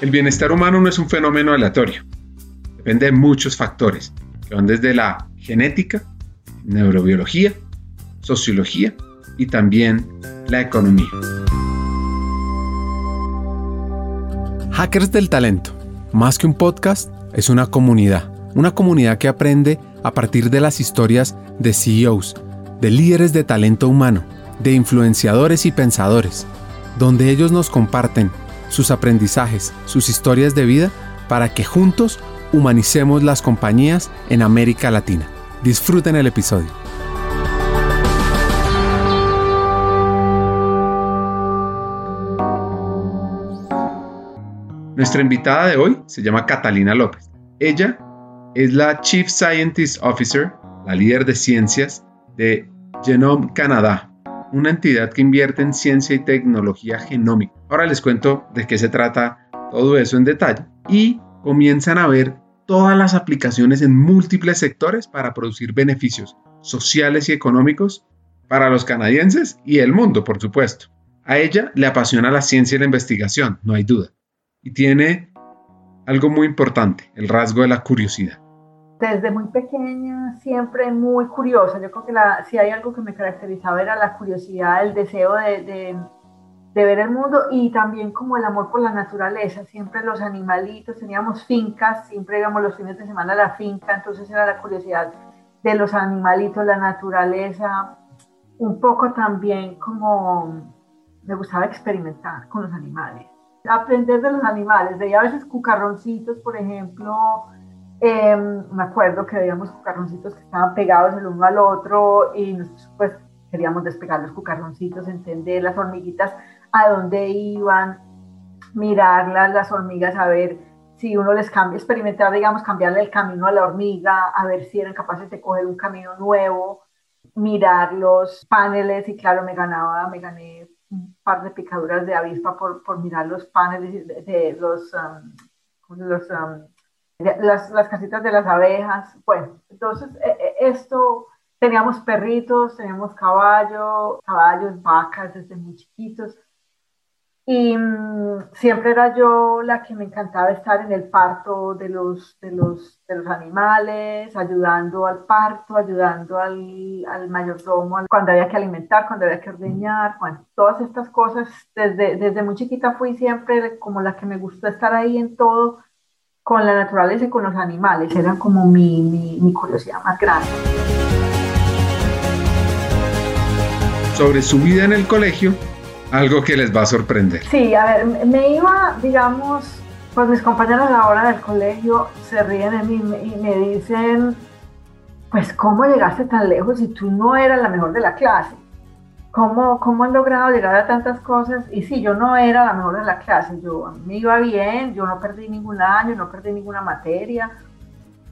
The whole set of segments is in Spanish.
El bienestar humano no es un fenómeno aleatorio. Depende de muchos factores, que van desde la genética, neurobiología, sociología y también la economía. Hackers del Talento, más que un podcast, es una comunidad. Una comunidad que aprende a partir de las historias de CEOs, de líderes de talento humano, de influenciadores y pensadores, donde ellos nos comparten sus aprendizajes, sus historias de vida, para que juntos humanicemos las compañías en América Latina. Disfruten el episodio. Nuestra invitada de hoy se llama Catalina López. Ella es la Chief Scientist Officer, la líder de ciencias de Genome Canadá, una entidad que invierte en ciencia y tecnología genómica. Ahora les cuento de qué se trata todo eso en detalle y comienzan a ver todas las aplicaciones en múltiples sectores para producir beneficios sociales y económicos para los canadienses y el mundo, por supuesto. A ella le apasiona la ciencia y la investigación, no hay duda. Y tiene algo muy importante, el rasgo de la curiosidad desde muy pequeña, siempre muy curiosa. Yo creo que la, si hay algo que me caracterizaba era la curiosidad, el deseo de, de, de, ver el mundo y también como el amor por la naturaleza. Siempre los animalitos, teníamos fincas, siempre íbamos los fines de semana a la finca, entonces era la curiosidad de los animalitos, la naturaleza. Un poco también como me gustaba experimentar con los animales. Aprender de los animales, veía a veces cucarroncitos, por ejemplo, Em, me acuerdo que veíamos cucarroncitos que estaban pegados el uno al otro y nosotros pues queríamos despegar los cucarroncitos, entender las hormiguitas a dónde iban, mirarlas, las hormigas, a ver si uno les cambia, experimentar, digamos, cambiarle el camino a la hormiga, a ver si eran capaces de coger un camino nuevo, mirar los paneles y claro, me ganaba, me gané un par de picaduras de avispa por, por mirar los paneles de, los, um, los um, las, las casitas de las abejas. Bueno, entonces eh, eh, esto, teníamos perritos, teníamos caballos, caballos, vacas desde muy chiquitos. Y mm, siempre era yo la que me encantaba estar en el parto de los, de los, de los animales, ayudando al parto, ayudando al, al mayordomo cuando había que alimentar, cuando había que ordeñar, bueno, todas estas cosas. Desde, desde muy chiquita fui siempre como la que me gustó estar ahí en todo con la naturaleza y con los animales. Era como mi, mi, curiosidad más grande. Sobre su vida en el colegio, algo que les va a sorprender. Sí, a ver, me iba, digamos, pues mis compañeros ahora del colegio se ríen de mí y me dicen, pues, ¿cómo llegaste tan lejos si tú no eras la mejor de la clase? cómo, cómo han logrado llegar a tantas cosas. Y sí, yo no era la mejor de la clase, yo me iba bien, yo no perdí ningún año, no perdí ninguna materia,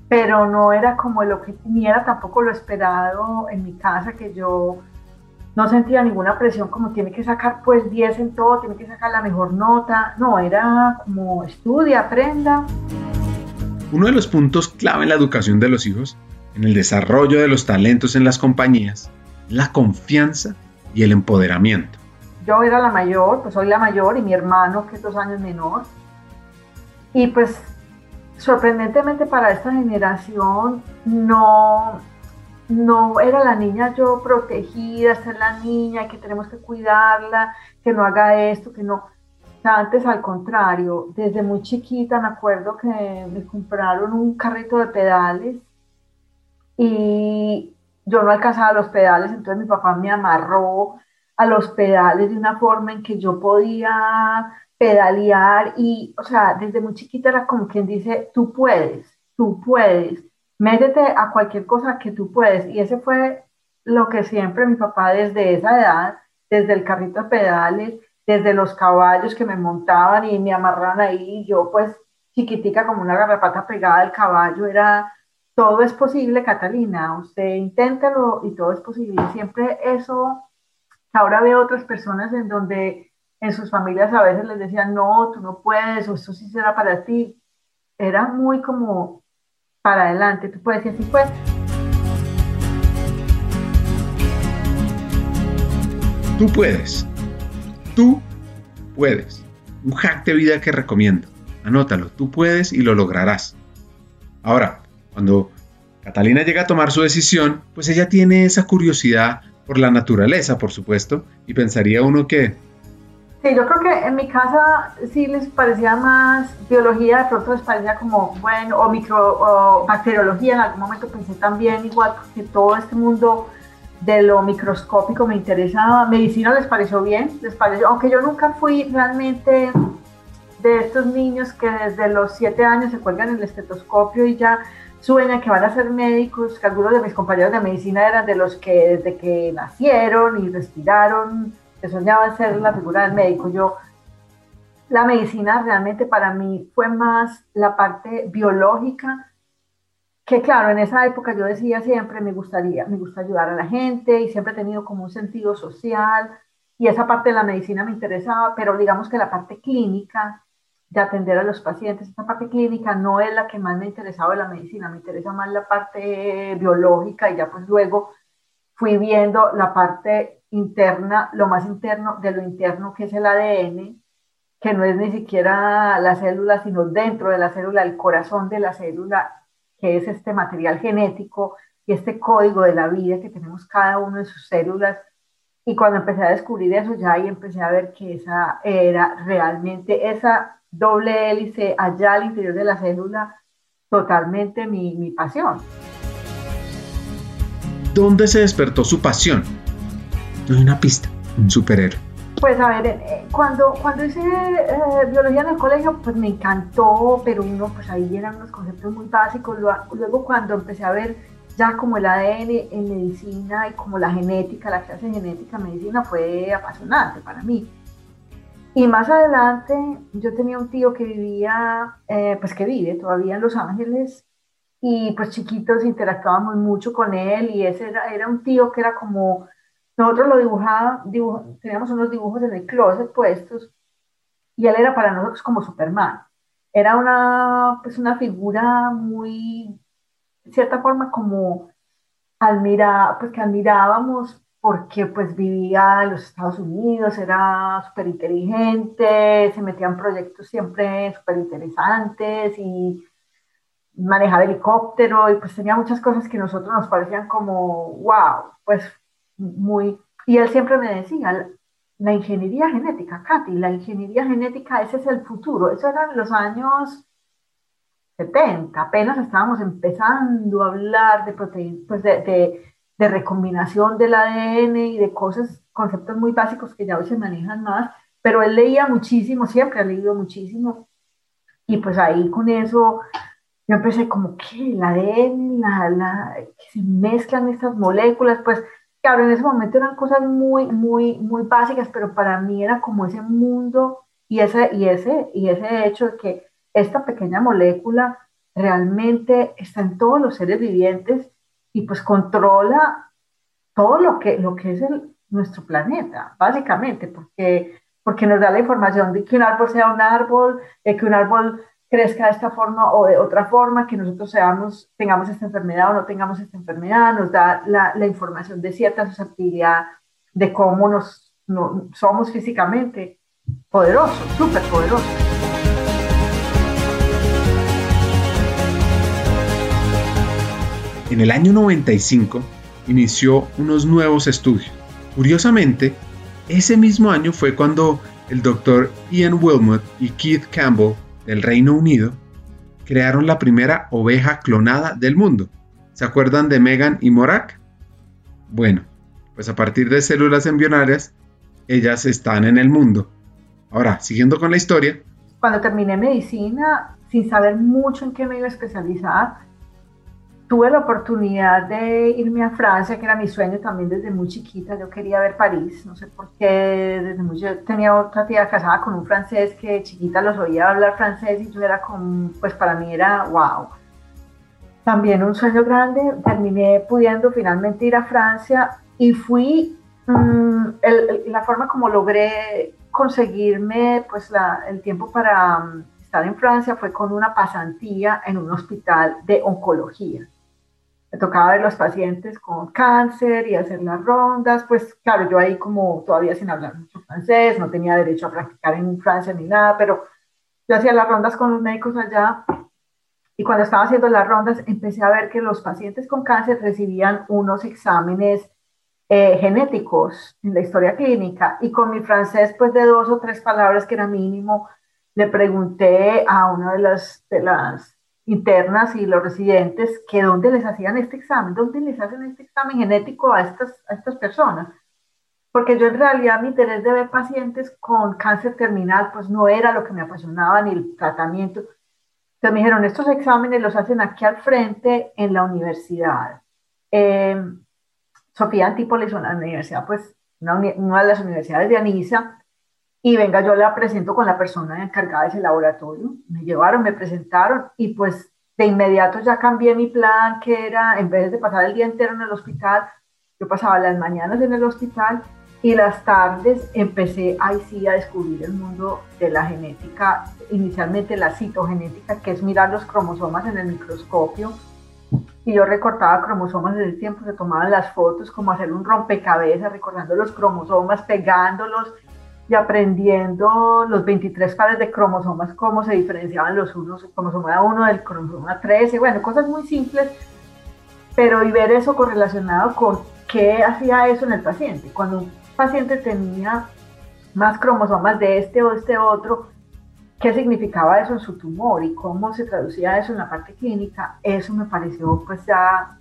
pero no era como lo que, ni era tampoco lo esperado en mi casa, que yo no sentía ninguna presión como tiene que sacar pues 10 en todo, tiene que sacar la mejor nota, no, era como estudia, aprenda. Uno de los puntos clave en la educación de los hijos, en el desarrollo de los talentos en las compañías, la confianza y el empoderamiento. Yo era la mayor, pues soy la mayor y mi hermano, que es dos años menor. Y pues sorprendentemente para esta generación no, no era la niña yo protegida, es la niña, que tenemos que cuidarla, que no haga esto, que no. Antes al contrario, desde muy chiquita me acuerdo que me compraron un carrito de pedales y yo no alcanzaba los pedales, entonces mi papá me amarró a los pedales de una forma en que yo podía pedalear y, o sea, desde muy chiquita era como quien dice, tú puedes, tú puedes, métete a cualquier cosa que tú puedes. Y ese fue lo que siempre mi papá desde esa edad, desde el carrito de pedales, desde los caballos que me montaban y me amarraban ahí, yo pues chiquitica como una garrapata pegada al caballo, era todo es posible, Catalina, usted inténtalo y todo es posible. siempre eso, ahora veo otras personas en donde en sus familias a veces les decían, no, tú no puedes, o esto sí será para ti. Era muy como para adelante, tú puedes y así. Tú puedes. Tú puedes. Un hack de vida que recomiendo. Anótalo, tú puedes y lo lograrás. Ahora, cuando Catalina llega a tomar su decisión, pues ella tiene esa curiosidad por la naturaleza, por supuesto, y pensaría uno que... Sí, yo creo que en mi casa sí les parecía más biología, de pronto les parecía como, bueno, o micro, o bacteriología, en algún momento pensé también igual que todo este mundo de lo microscópico me interesaba, medicina les pareció bien, les pareció, aunque yo nunca fui realmente de estos niños que desde los siete años se cuelgan el estetoscopio y ya sueñan que van a ser médicos, que algunos de mis compañeros de medicina eran de los que desde que nacieron y respiraron, que soñaban ser la figura del médico. Yo, la medicina realmente para mí fue más la parte biológica, que claro, en esa época yo decía siempre, me gustaría, me gusta ayudar a la gente y siempre he tenido como un sentido social y esa parte de la medicina me interesaba, pero digamos que la parte clínica de atender a los pacientes. Esta parte clínica no es la que más me interesaba de la medicina, me interesa más la parte biológica y ya pues luego fui viendo la parte interna, lo más interno de lo interno que es el ADN, que no es ni siquiera la célula, sino dentro de la célula, el corazón de la célula, que es este material genético y este código de la vida que tenemos cada uno de sus células. Y cuando empecé a descubrir eso, ya ahí empecé a ver que esa era realmente esa doble hélice allá al interior de la célula, totalmente mi, mi pasión. ¿Dónde se despertó su pasión? Hay una pista, un superhéroe. Pues a ver, eh, cuando, cuando hice eh, biología en el colegio, pues me encantó, pero uno, pues ahí eran unos conceptos muy básicos. Luego cuando empecé a ver ya como el ADN en medicina y como la genética, la clase de genética en medicina fue apasionante para mí. Y más adelante yo tenía un tío que vivía, eh, pues que vive todavía en Los Ángeles y pues chiquitos interactuábamos mucho con él y ese era, era un tío que era como, nosotros lo dibujaba, teníamos unos dibujos en el closet puestos y él era para nosotros como Superman. Era una, pues una figura muy, de cierta forma como admira, pues que admirábamos porque pues vivía en los Estados Unidos, era súper inteligente, se metía en proyectos siempre súper interesantes y manejaba helicóptero y pues tenía muchas cosas que a nosotros nos parecían como, wow, pues muy... Y él siempre me decía, la ingeniería genética, Katy, la ingeniería genética, ese es el futuro. Eso eran los años 70, apenas estábamos empezando a hablar de proteínas, pues de de recombinación del ADN y de cosas, conceptos muy básicos que ya hoy se manejan más, pero él leía muchísimo, siempre ha leído muchísimo, y pues ahí con eso yo empecé como que el ADN, la, la, que se mezclan estas moléculas, pues claro, en ese momento eran cosas muy, muy, muy básicas, pero para mí era como ese mundo y ese, y ese, y ese hecho de que esta pequeña molécula realmente está en todos los seres vivientes y pues controla todo lo que, lo que es el, nuestro planeta, básicamente, porque, porque nos da la información de que un árbol sea un árbol, de que un árbol crezca de esta forma o de otra forma, que nosotros seamos, tengamos esta enfermedad o no tengamos esta enfermedad, nos da la, la información de cierta susceptibilidad de cómo nos no, somos físicamente poderosos, súper poderosos. En el año 95 inició unos nuevos estudios. Curiosamente, ese mismo año fue cuando el doctor Ian Wilmot y Keith Campbell del Reino Unido crearon la primera oveja clonada del mundo. ¿Se acuerdan de Megan y Morak? Bueno, pues a partir de células embrionarias, ellas están en el mundo. Ahora, siguiendo con la historia. Cuando terminé medicina, sin saber mucho en qué me iba a especializar, tuve la oportunidad de irme a Francia, que era mi sueño también desde muy chiquita. Yo quería ver París, no sé por qué. Desde muy, tenía otra tía casada con un francés que chiquita los oía hablar francés y yo era como, pues para mí era wow. También un sueño grande. Terminé pudiendo finalmente ir a Francia y fui. Mm, la forma como logré conseguirme pues el tiempo para mm, estar en Francia fue con una pasantía en un hospital de oncología me tocaba ver los pacientes con cáncer y hacer las rondas, pues claro, yo ahí como todavía sin hablar mucho francés, no tenía derecho a practicar en Francia ni nada, pero yo hacía las rondas con los médicos allá y cuando estaba haciendo las rondas empecé a ver que los pacientes con cáncer recibían unos exámenes eh, genéticos en la historia clínica y con mi francés pues de dos o tres palabras que era mínimo, le pregunté a una de las, de las internas y los residentes que dónde les hacían este examen, dónde les hacen este examen genético a estas, a estas personas. Porque yo en realidad mi interés de ver pacientes con cáncer terminal pues no era lo que me apasionaba ni el tratamiento. Entonces me dijeron, estos exámenes los hacen aquí al frente en la universidad. Eh, Sofía Antípolis, una universidad, pues, una, una, de las universidades de Anisa, y venga, yo la presento con la persona encargada de ese laboratorio. Me llevaron, me presentaron, y pues de inmediato ya cambié mi plan, que era, en vez de pasar el día entero en el hospital, yo pasaba las mañanas en el hospital y las tardes empecé ahí sí a descubrir el mundo de la genética, inicialmente la citogenética, que es mirar los cromosomas en el microscopio, y yo recortaba cromosomas en el tiempo, se tomaban las fotos como hacer un rompecabezas, recordando los cromosomas, pegándolos y aprendiendo los 23 pares de cromosomas, cómo se diferenciaban los unos, el cromosoma 1 del cromosoma 13, bueno, cosas muy simples, pero y ver eso correlacionado con qué hacía eso en el paciente. Cuando un paciente tenía más cromosomas de este o de este otro, qué significaba eso en su tumor y cómo se traducía eso en la parte clínica, eso me pareció pues ya,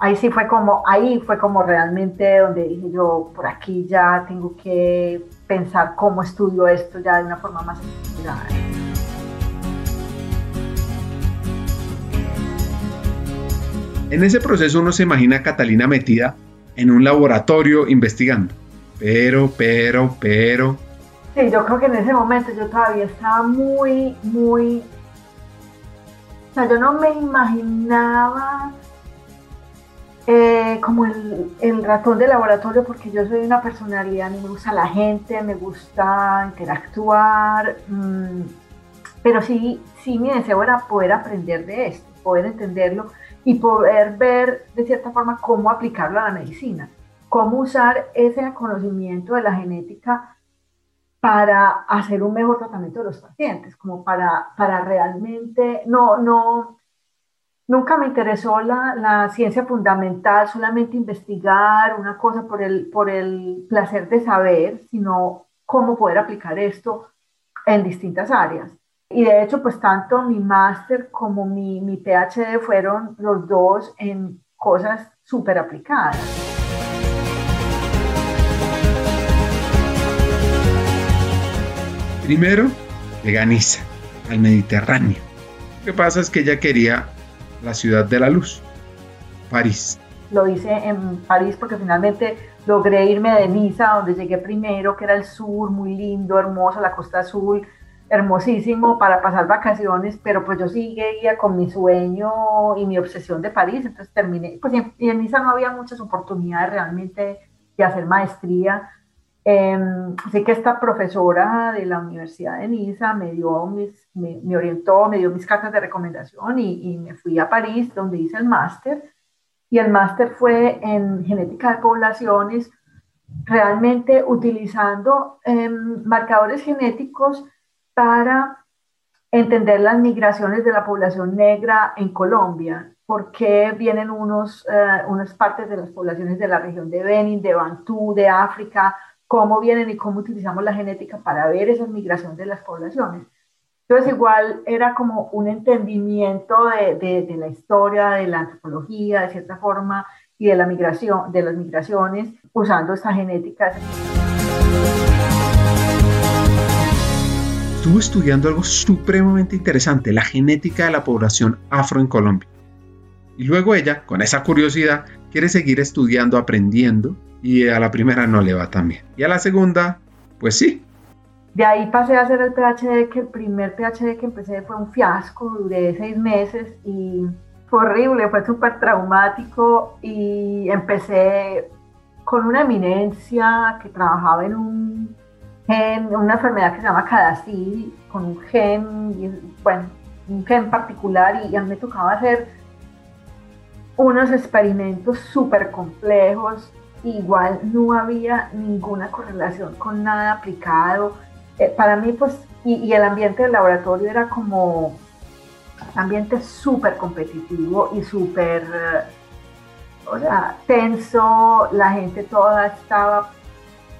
ahí sí fue como, ahí fue como realmente donde dije yo, por aquí ya tengo que pensar cómo estudio esto ya de una forma más estructurada. En ese proceso uno se imagina a Catalina metida en un laboratorio investigando. Pero, pero, pero, Sí, yo creo que en ese momento yo todavía estaba muy, muy... O sea, yo no me imaginaba eh, como el, ratón de laboratorio porque yo soy una personalidad, me gusta la gente, me gusta interactuar, mmm, pero sí, sí mi deseo era poder aprender de esto, poder entenderlo y poder ver de cierta forma cómo aplicarlo a la medicina, cómo usar ese conocimiento de la genética para hacer un mejor tratamiento de los pacientes, como para, para realmente, no, no, nunca me interesó la, ciencia fundamental, solamente investigar una cosa por el, por el placer de saber, sino cómo poder aplicar esto en distintas áreas. Y de hecho, pues tanto mi máster como mi, mi PhD fueron los dos en cosas súper aplicadas. Primero, llega a Niza, al Mediterráneo. Lo que pasa es que ella quería la ciudad de la luz, París. Lo hice en París porque finalmente logré irme de Niza, donde llegué primero, que era el sur, muy lindo, hermoso, la costa azul, hermosísimo para pasar vacaciones, pero pues yo seguía con mi sueño y mi obsesión de París, entonces terminé, pues y en Niza no había muchas oportunidades realmente de hacer maestría, Em, así que esta profesora de la Universidad de Niza me, dio mis, me, orientó, me dio mis cartas de recomendación y, me fui a París donde hice el máster. Y el máster fue en genética de poblaciones, realmente utilizando em, marcadores genéticos para entender las migraciones de la población negra en Colombia, por qué vienen unos, uh, unas partes de las poblaciones de la región de Benin, de Bantú, de África, cómo vienen y cómo utilizamos la genética para ver esa migración de las poblaciones. Entonces, igual era como un entendimiento de, de, la historia, de la antropología, de cierta forma, y de la migración, de las migraciones, usando esta genética. Estuvo estudiando algo supremamente interesante, la genética de la población afro en Colombia. Y luego ella, con esa curiosidad, quiere seguir estudiando, aprendiendo y a la primera no le va tan bien. Y a la segunda, pues sí. De ahí pasé a hacer el PhD, que el primer PhD que empecé fue un fiasco, duré seis meses y fue horrible, fue súper traumático y empecé con una eminencia que trabajaba en un gen, una enfermedad que se llama CADASIL, con un gen, bueno, un gen particular y a mí me tocaba hacer unos experimentos súper complejos igual no había ninguna correlación con nada aplicado. Eh, para mí, pues, y, el ambiente del laboratorio era como ambiente súper competitivo y súper, o sea, tenso, la gente toda estaba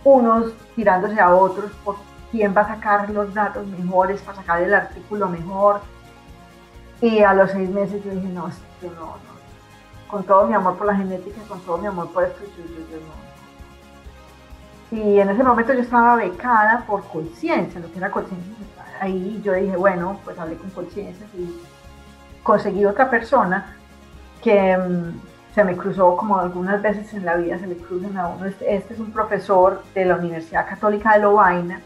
unos tirándose a otros por quién va a sacar los datos mejores para sacar el artículo mejor. Y a los seis meses yo dije, no, no. Con todo mi amor por la genética, con todo mi amor por esto, yo, yo, no. Y en ese momento yo estaba becada por conciencia, lo que era conciencia. Ahí yo dije, bueno, pues hablé con conciencia y conseguí otra persona que mm, se me cruzó como algunas veces en la vida se le cruzan a uno. Este, este, es un profesor de la Universidad Católica de Lovaina,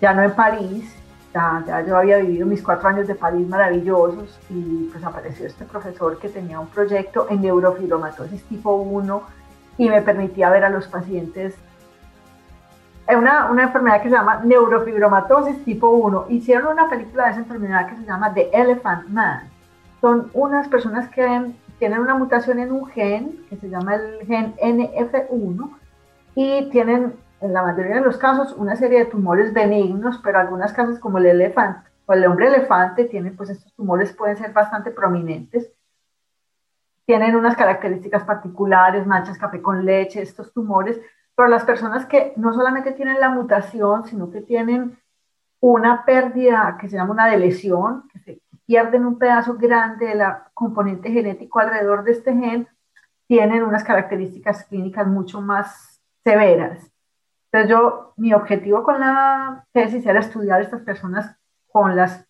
ya no en París, ya, ya, yo había vivido mis cuatro años de París maravillosos y pues apareció este profesor que tenía un proyecto en neurofibromatosis tipo 1 y me permitía ver a los pacientes en una, una enfermedad que se llama neurofibromatosis tipo 1. Hicieron una película de esa enfermedad que se llama The Elephant Man. Son unas personas que tienen una mutación en un gen que se llama el gen NF1 y tienen en la mayoría de los casos una serie de tumores benignos, pero algunas casos como el elefante o el hombre elefante tienen pues estos tumores pueden ser bastante prominentes. Tienen unas características particulares, manchas café con leche, estos tumores, pero las personas que no solamente tienen la mutación, sino que tienen una pérdida que se llama una lesión, que se pierden un pedazo grande de la componente genético alrededor de este gen, tienen unas características clínicas mucho más severas. Entonces yo, mi objetivo con la tesis era estudiar a estas personas con la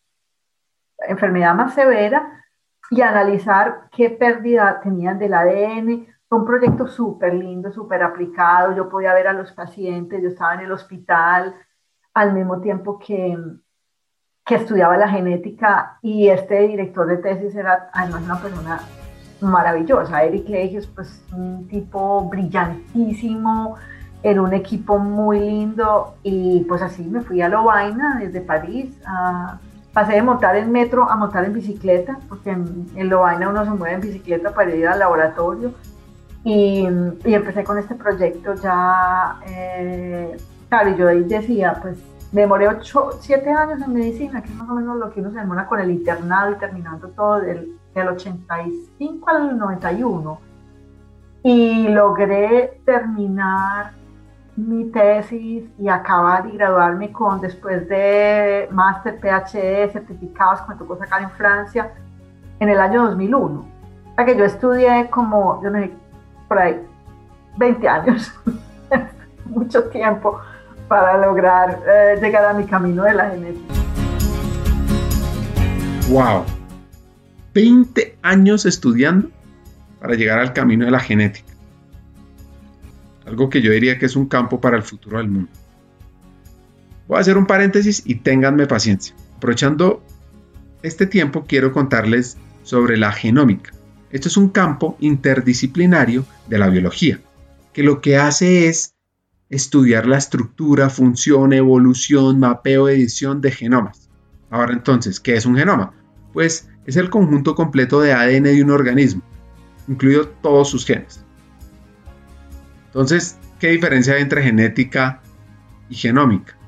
enfermedad más severa y analizar qué pérdida tenían del ADN. Fue un proyecto súper lindo, súper aplicado. Yo podía ver a los pacientes, yo estaba en el hospital al mismo tiempo que, que estudiaba la genética y este director de tesis era además una persona maravillosa. Eric es pues un tipo brillantísimo, en un equipo muy lindo y pues así me fui a Lovaina desde París. pasé de montar en metro a montar en bicicleta, porque en, en Lovaina uno se mueve en bicicleta para ir al laboratorio. Y, y empecé con este proyecto ya, eh, claro, y yo ahí decía, pues me demoré 8, 7 años en medicina, que es más o menos lo que uno se demora con el internado terminando todo del, del 85 al 91. Y logré terminar mi tesis y acabar y graduarme con, después de máster, PhD, certificados que me tocó sacar en Francia, en el año 2001. O sea que yo estudié como, yo sé, por ahí, 20 años, mucho tiempo para lograr eh, llegar a mi camino de la genética. ¡Wow! 20 años estudiando para llegar al camino de la genética algo que yo diría que es un campo para el futuro del mundo. Voy a hacer un paréntesis y ténganme paciencia. Aprovechando este tiempo quiero contarles sobre la genómica. Esto es un campo interdisciplinario de la biología, que lo que hace es estudiar la estructura, función, evolución, mapeo, edición de genomas. Ahora entonces, ¿qué es un genoma? Pues es el conjunto completo de ADN de un organismo, incluido todos sus genes. Entonces, ¿qué diferencia hay entre genética y genómica?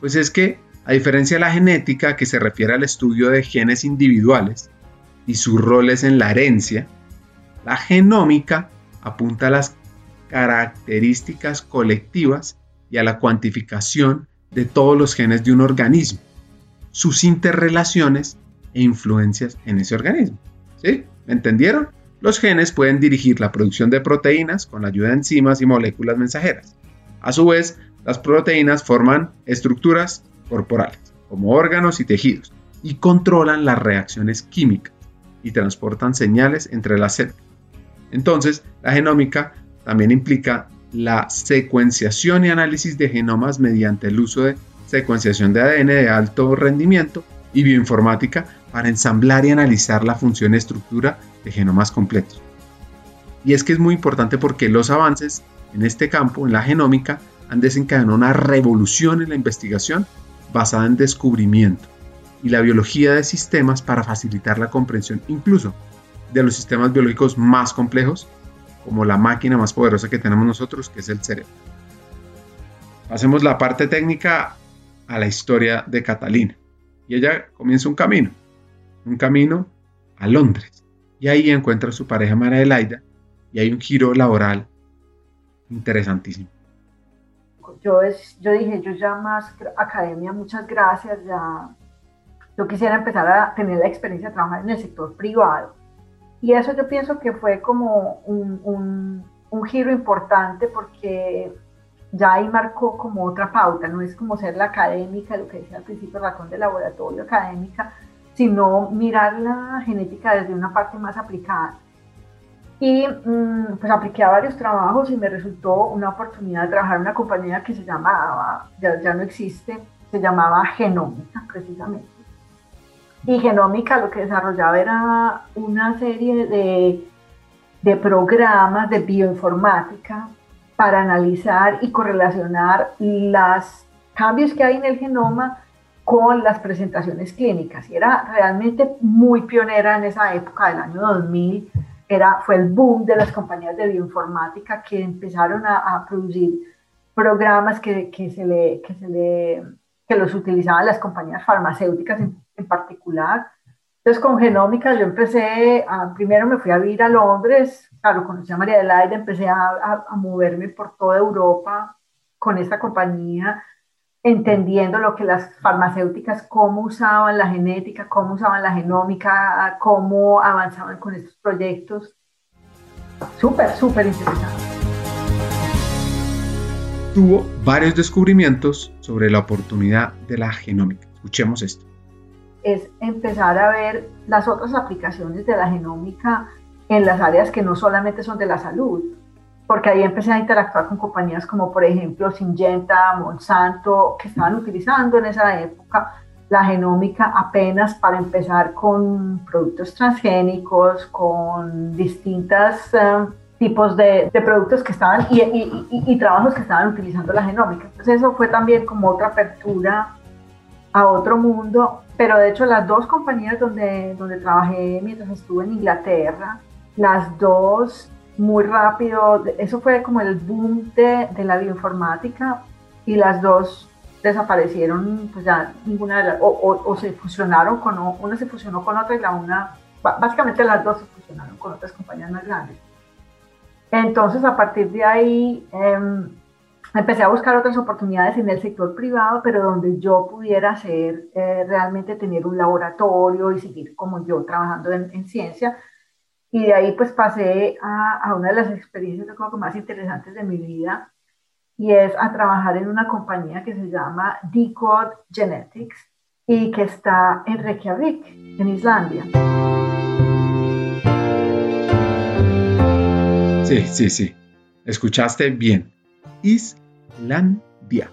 Pues es que, a diferencia de la genética, que se refiere al estudio de genes individuales y sus roles en la herencia, la genómica apunta a las características colectivas y a la cuantificación de todos los genes de un organismo, sus interrelaciones e influencias en ese organismo. ¿Sí? ¿Me entendieron? Los genes pueden dirigir la producción de proteínas con la ayuda de enzimas y moléculas mensajeras. A su vez, las proteínas forman estructuras corporales, como órganos y tejidos, y controlan las reacciones químicas y transportan señales entre las células. Entonces, la genómica también implica la secuenciación y análisis de genomas mediante el uso de secuenciación de ADN de alto rendimiento y bioinformática para ensamblar y analizar la función y estructura de genomas completos. Y es que es muy importante porque los avances en este campo, en la genómica, han desencadenado una revolución en la investigación basada en descubrimiento y la biología de sistemas para facilitar la comprensión incluso de los sistemas biológicos más complejos, como la máquina más poderosa que tenemos nosotros, que es el cerebro. Hacemos la parte técnica a la historia de Catalina. Y ella comienza un camino, un camino a Londres. Y ahí encuentra a su pareja María Adelaida y hay un giro laboral interesantísimo. Yo, es, yo dije, yo ya más academia, muchas gracias, ya yo quisiera empezar a tener la experiencia de trabajar en el sector privado. Y eso yo pienso que fue como un, un, un giro importante porque ya ahí marcó como otra pauta, no es como ser la académica, lo que decía al principio, ratón de laboratorio académica, sino mirar la genética desde una parte más aplicada. Y mm, pues apliqué a varios trabajos y me resultó una oportunidad de trabajar en una compañía que se llamaba, ya, ya no existe, se llamaba Genómica precisamente. Y Genómica lo que desarrollaba era una serie de, de programas de bioinformática para analizar y correlacionar los cambios que hay en el genoma con las presentaciones clínicas. Y era realmente muy pionera en esa época del año 2000. Era, fue el boom de las compañías de bioinformática que empezaron a, producir programas que, que, se le, que, se le, que los utilizaban las compañías farmacéuticas en, en particular. Entonces con Genómica yo empecé, a, primero me fui a vivir a Londres, claro, conocí a María Adelaide, empecé a, a moverme por toda Europa con esta compañía entendiendo lo que las farmacéuticas, cómo usaban la genética, cómo usaban la genómica, cómo avanzaban con estos proyectos. Súper, súper interesante. Tuvo varios descubrimientos sobre la oportunidad de la genómica. Escuchemos esto. Es empezar a ver las otras aplicaciones de la genómica en las áreas que no solamente son de la salud, porque ahí empecé a interactuar con compañías como por ejemplo Syngenta, Monsanto, que estaban utilizando en esa época la genómica apenas para empezar con productos transgénicos, con distintos eh, tipos de, de, productos que estaban y, y, y, trabajos que estaban utilizando la genómica. Entonces eso fue también como otra apertura a otro mundo, pero de hecho las dos compañías donde, donde trabajé mientras estuve en Inglaterra, las dos muy rápido, eso fue como el boom de, de, la bioinformática y las dos desaparecieron, pues ya ninguna de las, o, o, se fusionaron con, una se fusionó con otra y la una, básicamente las dos se fusionaron con otras compañías más grandes. Entonces a partir de ahí em, empecé a buscar otras oportunidades en el sector privado, pero donde yo pudiera ser, eh, realmente tener un laboratorio y seguir como yo trabajando en, en ciencia y de ahí pues pasé a, a una de las experiencias más interesantes de mi vida y es a trabajar en una compañía que se llama Decode Genetics y que está en Reykjavik, en Islandia. Sí, sí, sí. Escuchaste bien. Islandia.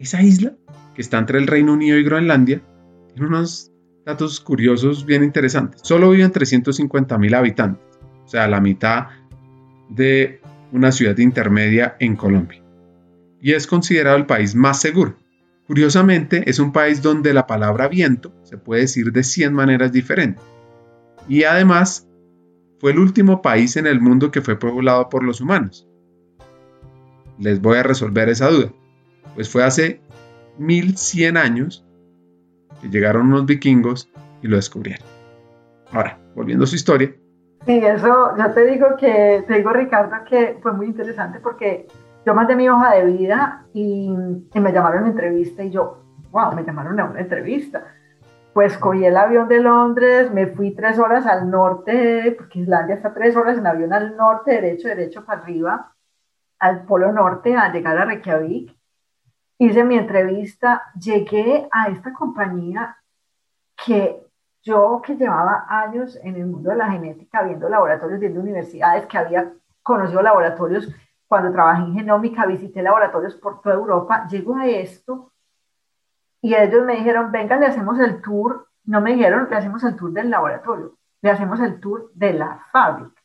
Esa isla que está entre el Reino Unido y Groenlandia tiene unos datos curiosos bien interesantes. Solo viven 350 mil habitantes, o sea, la mitad de una ciudad intermedia en Colombia. Y es considerado el país más seguro. Curiosamente, es un país donde la palabra viento se puede decir de 100 maneras diferentes. Y además, fue el último país en el mundo que fue poblado por los humanos. Les voy a resolver esa duda. Pues fue hace 1100 años llegaron unos vikingos y lo descubrieron. Ahora, volviendo a su historia. Sí, eso, yo te digo que, te digo Ricardo que fue muy interesante porque yo mandé mi hoja de vida y, me llamaron a entrevista y yo, wow, me llamaron a una entrevista. Pues cogí el avión de Londres, me fui tres horas al norte, porque Islandia está tres horas en avión al norte, derecho, derecho para arriba, al polo norte, a llegar a Reykjavik hice mi entrevista, llegué a esta compañía que yo que llevaba años en el mundo de la genética, viendo laboratorios, viendo universidades, que había conocido laboratorios. Cuando trabajé en genómica, visité laboratorios por toda Europa, llego a esto y ellos me dijeron, venga, le hacemos el tour, no me dijeron, le hacemos el tour del laboratorio, le hacemos el tour de la fábrica,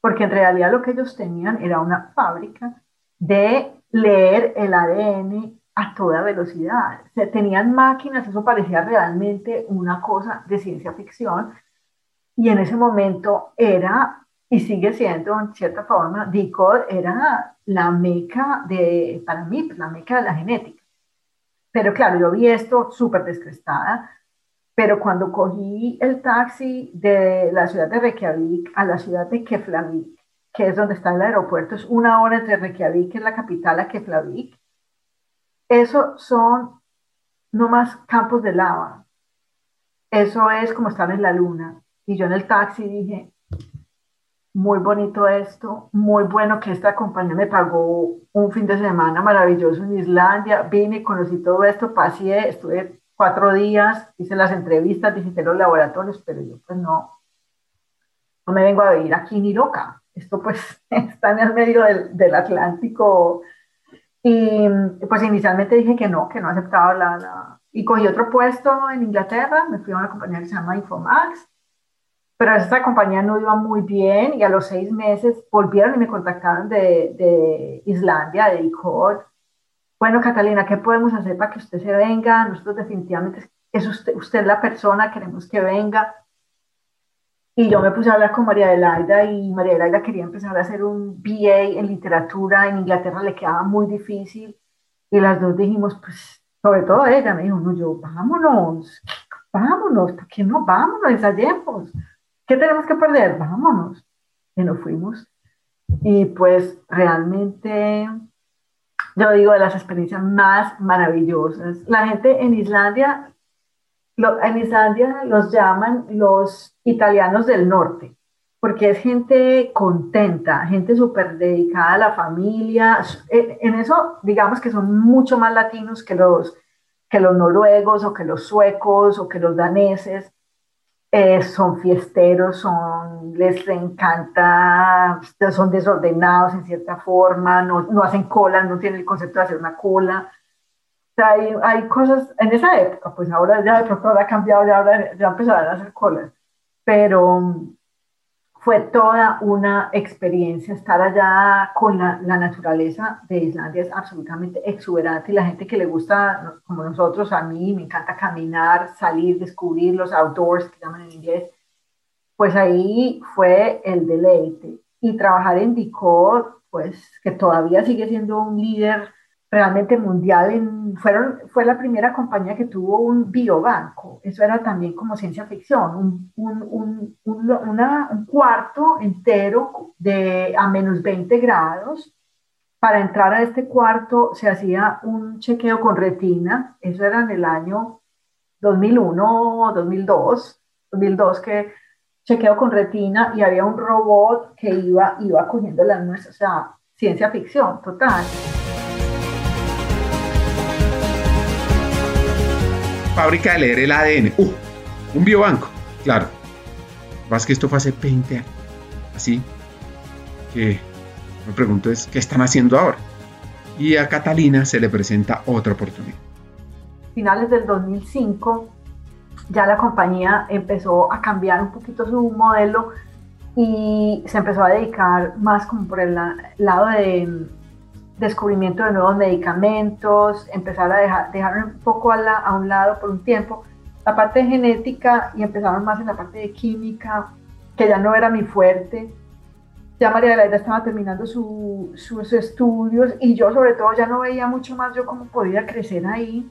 porque en realidad lo que ellos tenían era una fábrica de leer el ADN a toda velocidad. Se tenían máquinas, eso parecía realmente una cosa de ciencia ficción. Y en ese momento era, y sigue siendo en cierta forma, DICOD era la meca de, para mí, pues, la meca de la genética. pero claro, yo vi esto súper descrestada, pero cuando cogí el taxi de la ciudad de Reykjavik a la ciudad de Keflavik, que es donde está el aeropuerto, es una hora entre Reykjavik, que es la capital, a Keflavik, eso son no más campos de lava. Eso es como estar en la luna. Y yo en el taxi dije, muy bonito esto, muy bueno que esta compañía me pagó un fin de semana maravilloso en Islandia, vine, conocí todo esto, pasé, estuve cuatro días, hice las entrevistas, visité los laboratorios, pero yo pues no, no me vengo a vivir aquí ni loca. Esto pues está en el medio del, del Atlántico. Y pues inicialmente dije que no, que no aceptaba la, la... Y cogí otro puesto en Inglaterra, me fui a una compañía que se llama Infomax, pero esta compañía no iba muy bien y a los seis meses volvieron y me contactaron de, de Islandia, de ICOD. Bueno, Catalina, ¿qué podemos hacer para que usted se venga? Nosotros definitivamente es usted, usted la persona, queremos que venga. Y yo me puse a hablar con María Adelaida y María Adelaida quería empezar a hacer un BA en literatura. En Inglaterra le quedaba muy difícil y las dos dijimos, pues, sobre todo ella me dijo, no, yo, vámonos, vámonos, ¿por qué no? Vámonos, ensayemos. ¿Qué tenemos que perder? Vámonos. Y nos fuimos. Y pues realmente, yo digo, de las experiencias más maravillosas. La gente en Islandia, en Islandia los llaman los italianos del norte, porque es gente contenta, gente súper dedicada a la familia. En eso, digamos que son mucho más latinos que los, que los noruegos o que los suecos o que los daneses eh, son fiesteros, son, les encanta, son desordenados en cierta forma, no, no hacen cola, no tienen el concepto de hacer una cola. Sea, hay, hay, cosas, en esa época, pues ahora ya de pronto ha cambiado, ya, ahora ya empezaron a hacer colas, pero fue toda una experiencia estar allá con la, la, naturaleza de Islandia, es absolutamente exuberante y la gente que le gusta, como nosotros, a mí me encanta caminar, salir, descubrir los outdoors, que llaman en inglés, pues ahí fue el deleite. Y trabajar en DICOD, pues que todavía sigue siendo un líder realmente mundial. En, fueron, fue la primera compañía que tuvo un biobanco. Eso era también como ciencia ficción, un, un, un, una, un cuarto entero de a menos 20 grados. Para entrar a este cuarto se hacía un chequeo con retina. Eso era en el año 2001, 2002, 2002 que chequeo con retina y había un robot que iba, iba cogiendo las nuestras, o sea, ciencia ficción total. Fábrica de leer el ADN. Uh, un biobanco, claro. Más que esto fue hace 20 años. Así que me pregunto es, ¿qué están haciendo ahora? Y a Catalina se le presenta otra oportunidad. Finales del 2005, ya la compañía empezó a cambiar un poquito su modelo y se empezó a dedicar más como por el lado de descubrimiento de nuevos medicamentos, empezar a dejar, dejar un poco a, a, un lado por un tiempo la parte de genética y empezaron más en la parte de química, que ya no era mi fuerte. Ya María de la Vida estaba terminando su, sus estudios y yo sobre todo ya no veía mucho más yo cómo podía crecer ahí.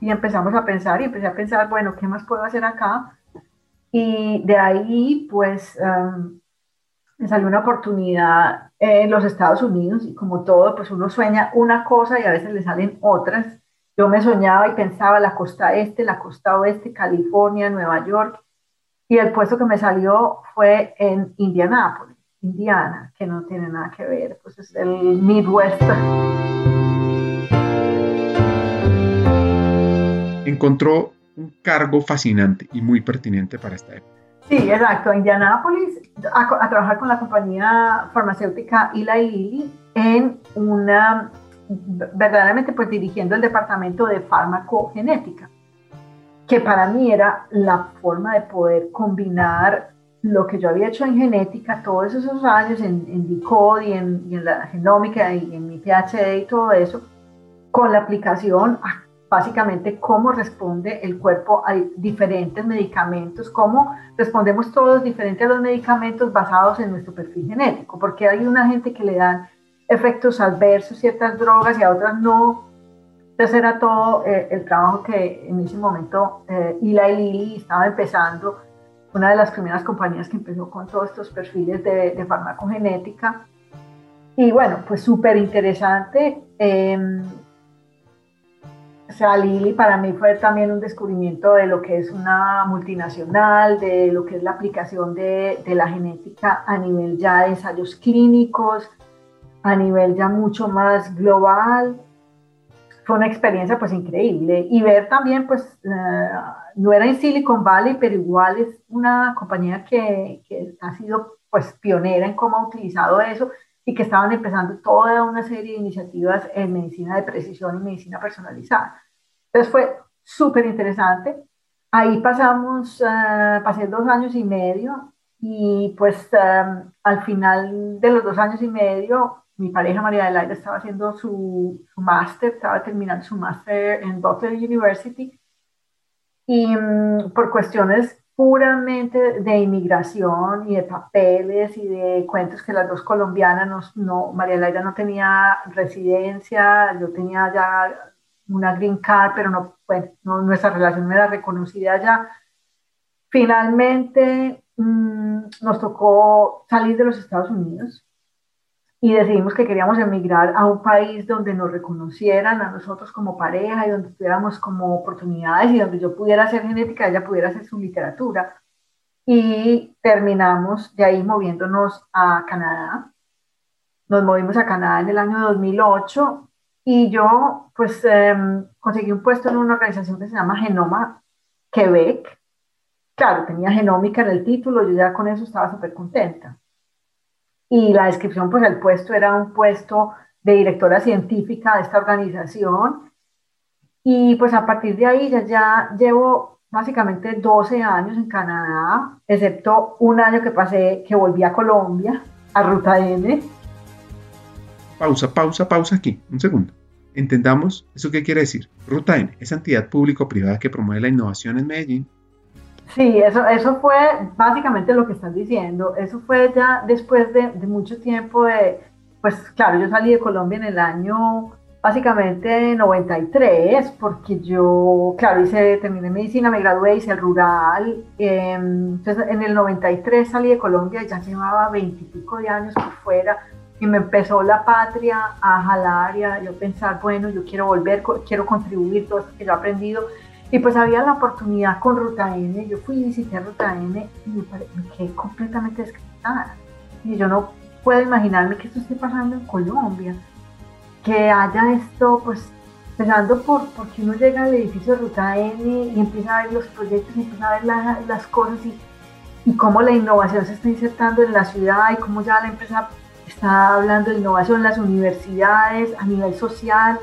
Y empezamos a pensar y empecé a pensar, bueno, ¿qué más puedo hacer acá? Y de ahí, pues, um, me salió una oportunidad en los Estados Unidos y como todo, pues uno sueña una cosa y a veces le salen otras. Yo me soñaba y pensaba la costa este, la costa oeste, California, Nueva York, y el puesto que me salió fue en Indianápolis, Indiana, que no tiene nada que ver, pues es el Midwest. Encontró un cargo fascinante y muy pertinente para esta época Sí, exacto. A Indianápolis, a, trabajar con la compañía farmacéutica Eli Lilly en una, verdaderamente pues dirigiendo el departamento de farmacogenética, que para mí era la forma de poder combinar lo que yo había hecho en genética todos esos años en, en DICOD y en, y en la genómica y en mi PhD y todo eso, con la aplicación a básicamente cómo responde el cuerpo a diferentes medicamentos, cómo respondemos todos diferente a los medicamentos basados en nuestro perfil genético, porque hay una gente que le dan efectos adversos ciertas drogas y a otras no. Entonces era todo eh, el trabajo que en ese momento eh, Eli Lilly estaba empezando, una de las primeras compañías que empezó con todos estos perfiles de, farmacogenética. Y bueno, pues súper interesante. Eh, o sea, Lilly para mí fue también un descubrimiento de lo que es una multinacional, de lo que es la aplicación de, de la genética a nivel ya de ensayos clínicos, a nivel ya mucho más global. Fue una experiencia pues increíble y ver también pues eh, no era en Silicon Valley, pero igual es una compañía que, que ha sido pues pionera en cómo ha utilizado eso y que estaban empezando toda una serie de iniciativas en medicina de precisión y medicina personalizada. Entonces fue súper interesante. Ahí pasamos, uh, pasé dos años y medio y pues um, al final de los dos años y medio mi pareja María Adelaida estaba haciendo su, su máster, estaba terminando su máster en Butler University y um, por cuestiones puramente de inmigración y de papeles y de cuentos que las dos colombianas, no, María Laira no tenía residencia, yo tenía ya una green card, pero no, nuestra relación no era reconocida ya. Finalmente mmm, nos tocó salir de los Estados Unidos y decidimos que queríamos emigrar a un país donde nos reconocieran a nosotros como pareja y donde tuviéramos como oportunidades y donde yo pudiera hacer genética, ella pudiera hacer su literatura. Y terminamos de ahí moviéndonos a Canadá. Nos movimos a Canadá en el año 2008 y yo pues eh, conseguí un puesto en una organización que se llama Genoma Quebec. Claro, tenía genómica en el título, yo ya con eso estaba súper contenta y la descripción, pues el puesto era un puesto de directora científica de esta organización. Y pues a partir de ahí ya, llevo básicamente 12 años en Canadá, excepto un año que pasé, que volví a Colombia, a Ruta N. Pausa, pausa, pausa aquí, un segundo. Entendamos eso qué quiere decir. Ruta N es entidad público-privada que promueve la innovación en Medellín Sí, eso, eso fue básicamente lo que estás diciendo. Eso fue ya después de, mucho tiempo de, pues claro, yo salí de Colombia en el año básicamente 93, porque yo, claro, hice, terminé medicina, me gradué, hice el rural. Eh, entonces en el 93 salí de Colombia ya llevaba veintipico de años por fuera y me empezó la patria a jalar y yo pensar, bueno, yo quiero volver, quiero contribuir todo esto que yo he aprendido y pues había la oportunidad con Ruta N, yo fui y visité Ruta N y me, quedé completamente descritada. Y yo no puedo imaginarme que esto esté pasando en Colombia, que haya esto, pues, empezando por porque uno llega al edificio de Ruta N y empieza a ver los proyectos, y empieza a ver las cosas y, y cómo la innovación se está insertando en la ciudad y cómo ya la empresa está hablando de innovación las universidades, a nivel social,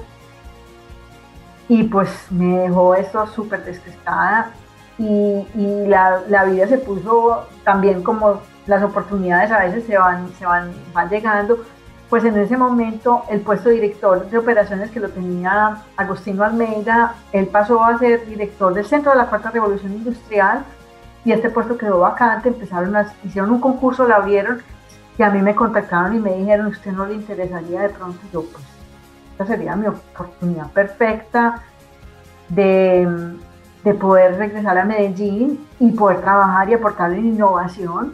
y pues me dejó esto súper despistada y, y la, la, vida se puso también como las oportunidades a veces se van, se van, van llegando, pues en ese momento el puesto de director de operaciones que lo tenía Agostino Almeida, él pasó a ser director del Centro de la Cuarta Revolución Industrial y este puesto quedó vacante, empezaron a, hicieron un concurso, lo abrieron y a mí me contactaron y me dijeron, ¿usted no le interesaría de pronto? yo pues esta sería mi oportunidad perfecta de, de, poder regresar a Medellín y poder trabajar y aportar en innovación.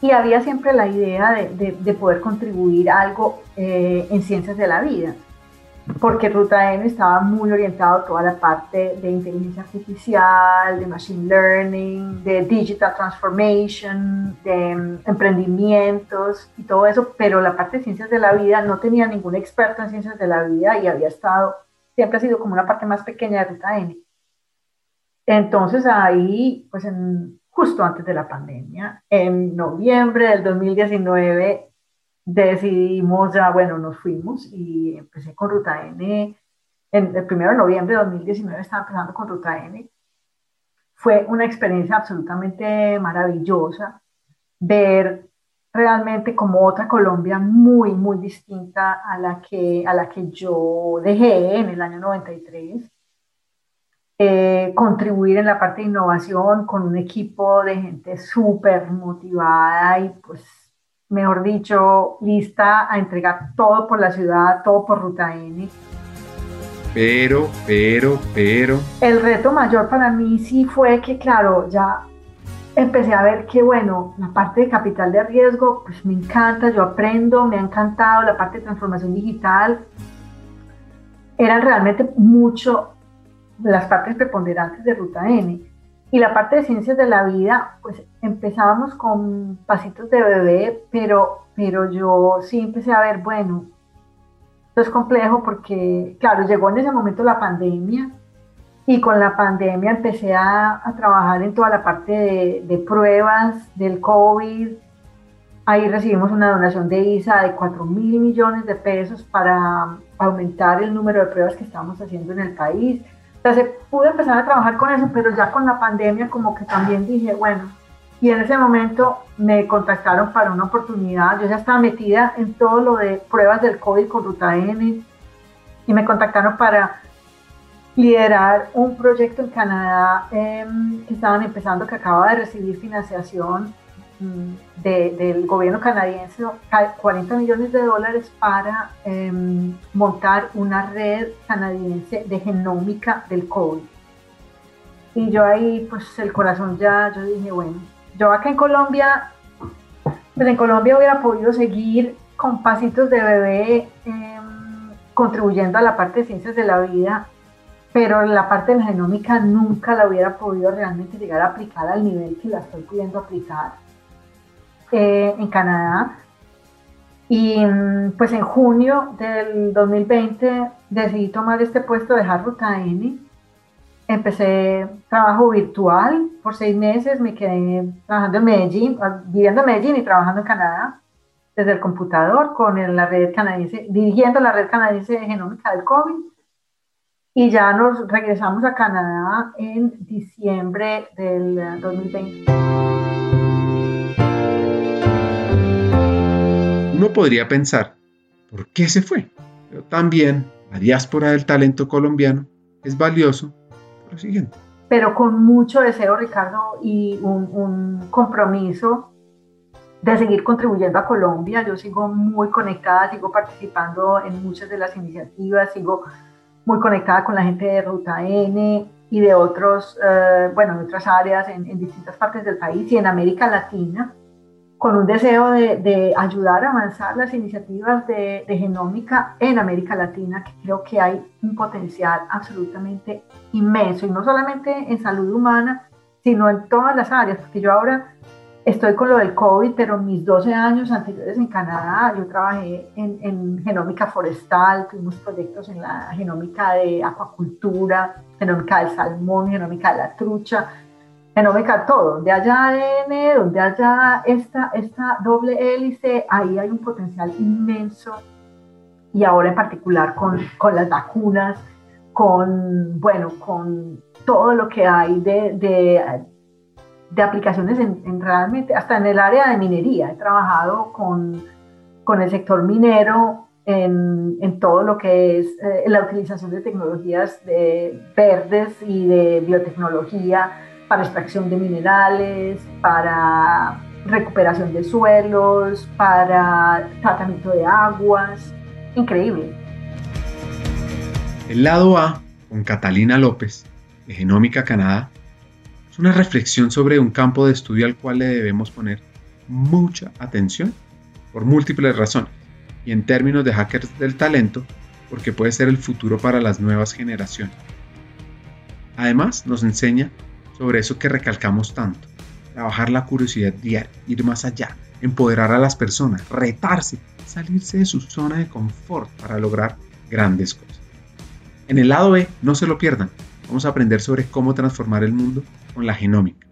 Y había siempre la idea de, de, poder contribuir algo eh, en ciencias de la vida porque Ruta N estaba muy orientado a toda la parte de inteligencia artificial, de machine learning, de digital transformation, de um, emprendimientos y todo eso, pero la parte de ciencias de la vida no tenía ningún experto en ciencias de la vida y había estado, siempre ha sido como una parte más pequeña de Ruta N. Entonces ahí, pues en, justo antes de la pandemia, en noviembre del 2019, decidimos ya, bueno, nos fuimos y empecé con Ruta N. En el 1 de noviembre de 2019 estaba empezando con Ruta N. Fue una experiencia absolutamente maravillosa ver realmente como otra Colombia muy, muy distinta a la que, a la que yo dejé en el año 93. Eh, contribuir en la parte de innovación con un equipo de gente súper motivada y pues mejor dicho, lista a entregar todo por la ciudad, todo por Ruta N. Pero, pero, pero. El reto mayor para mí sí fue que, claro, ya empecé a ver que, bueno, la parte de capital de riesgo, pues me encanta, yo aprendo, me ha encantado la parte de transformación digital. Eran realmente mucho las partes preponderantes de Ruta N. Y la parte de ciencias de la vida, pues empezábamos con pasitos de bebé, pero, pero yo sí empecé a ver, bueno, esto es complejo porque, claro, llegó en ese momento la pandemia y con la pandemia empecé a, trabajar en toda la parte de, de, pruebas del COVID. Ahí recibimos una donación de ISA de 4 mil millones de pesos para aumentar el número de pruebas que estábamos haciendo en el país. Entonces pude empezar a trabajar con eso, pero ya con la pandemia como que también dije, bueno, y en ese momento me contactaron para una oportunidad. Yo ya estaba metida en todo lo de pruebas del COVID con Ruta N y me contactaron para liderar un proyecto en Canadá em, que estaban empezando, que acaba de recibir financiación mm, del gobierno canadiense, 40 millones de dólares para em, montar una red canadiense de genómica del COVID. Y yo ahí, pues el corazón ya, yo dije, bueno, yo acá en Colombia, pues en Colombia hubiera podido seguir con pasitos de bebé em, contribuyendo a la parte de ciencias de la vida pero la parte de la genómica nunca la hubiera podido realmente llegar a aplicar al nivel que la estoy pudiendo aplicar eh, en Canadá. Y mm, pues en junio del 2020 decidí tomar este puesto, de dejar Ruta N. Empecé trabajo virtual por seis meses, me quedé trabajando en Medellín, ah, viviendo en Medellín y trabajando en Canadá desde el computador con la red canadiense, dirigiendo la red canadiense de genómica del COVID y ya nos regresamos a Canadá en diciembre del 2020. Uno podría pensar, ¿por qué se fue? Pero también la diáspora del talento colombiano es valioso lo siguiente. Pero con mucho deseo, Ricardo, y un, un compromiso de seguir contribuyendo a Colombia. Yo sigo muy conectada, sigo participando en muchas de las iniciativas, sigo muy conectada con la gente de Ruta N y de otros, eh, bueno, de otras áreas en, distintas partes del país y en América Latina, con un deseo de, ayudar a avanzar las iniciativas de, de, genómica en América Latina, que creo que hay un potencial absolutamente inmenso, y no solamente en salud humana, sino en todas las áreas, porque yo ahora estoy con lo del COVID, pero mis 12 años anteriores en Canadá, yo trabajé en, genómica forestal, tuvimos proyectos en la genómica de acuacultura, genómica del salmón, genómica de la trucha, genómica todo, donde haya ADN, donde haya esta, esta doble hélice, ahí hay un potencial inmenso y ahora en particular con, con las vacunas, con, bueno, con todo lo que hay de, de de aplicaciones en, realmente, hasta en el área de minería. He trabajado con, con el sector minero en, en, todo lo que es eh, la utilización de tecnologías de verdes y de biotecnología para extracción de minerales, para recuperación de suelos, para tratamiento de aguas. Increíble. El lado A, con Catalina López, de Genómica Canadá, una reflexión sobre un campo de estudio al cual le debemos poner mucha atención por múltiples razones y en términos de hackers del talento porque puede ser el futuro para las nuevas generaciones. Además nos enseña sobre eso que recalcamos tanto, trabajar la curiosidad diaria, ir más allá, empoderar a las personas, retarse, salirse de su zona de confort para lograr grandes cosas. En el lado B, no se lo pierdan, vamos a aprender sobre cómo transformar el mundo con la genómica.